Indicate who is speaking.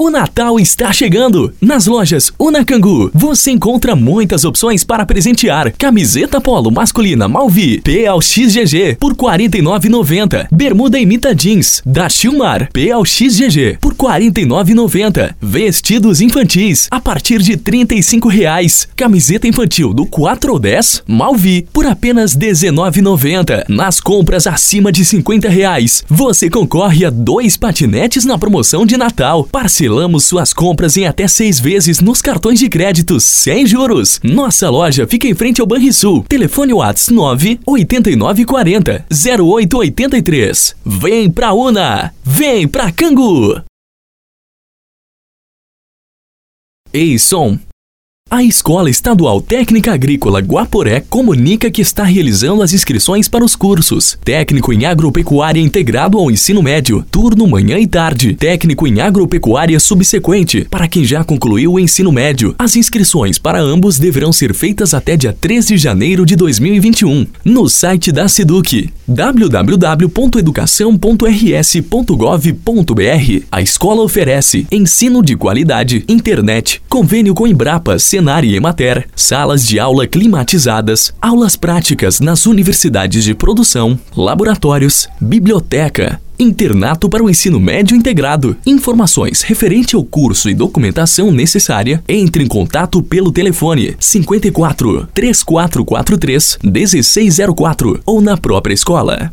Speaker 1: O Natal está chegando! Nas lojas Unacangu, você encontra muitas opções para presentear. Camiseta polo masculina Malvi PLXGG por R$ 49,90. Bermuda imita jeans da Chilmar PLXGG por R$ 49,90. Vestidos infantis a partir de 35 reais. Camiseta infantil do 4 ou 10 Malvi por apenas R$ 19,90. Nas compras acima de 50 reais, você concorre a dois patinetes na promoção de Natal. Parcelado Parcelamos suas compras em até seis vezes nos cartões de crédito sem juros. Nossa loja fica em frente ao Banrisul. Telefone Whats 9 8940 0883. Vem pra Una! Vem pra Cangu! Ei, som! A Escola Estadual Técnica Agrícola Guaporé comunica que está realizando as inscrições para os cursos. Técnico em Agropecuária Integrado ao Ensino Médio, turno manhã e tarde, Técnico em Agropecuária Subsequente, para quem já concluiu o ensino médio. As inscrições para ambos deverão ser feitas até dia 3 de janeiro de 2021, no site da SEDUC www.educação.rs.gov.br. A escola oferece ensino de qualidade, internet, convênio com Embrapa, Senar e Emater, salas de aula climatizadas, aulas práticas nas universidades de produção, laboratórios, biblioteca, Internato para o Ensino Médio Integrado. Informações referente ao curso e documentação necessária, entre em contato pelo telefone 54 3443 1604 ou na própria escola.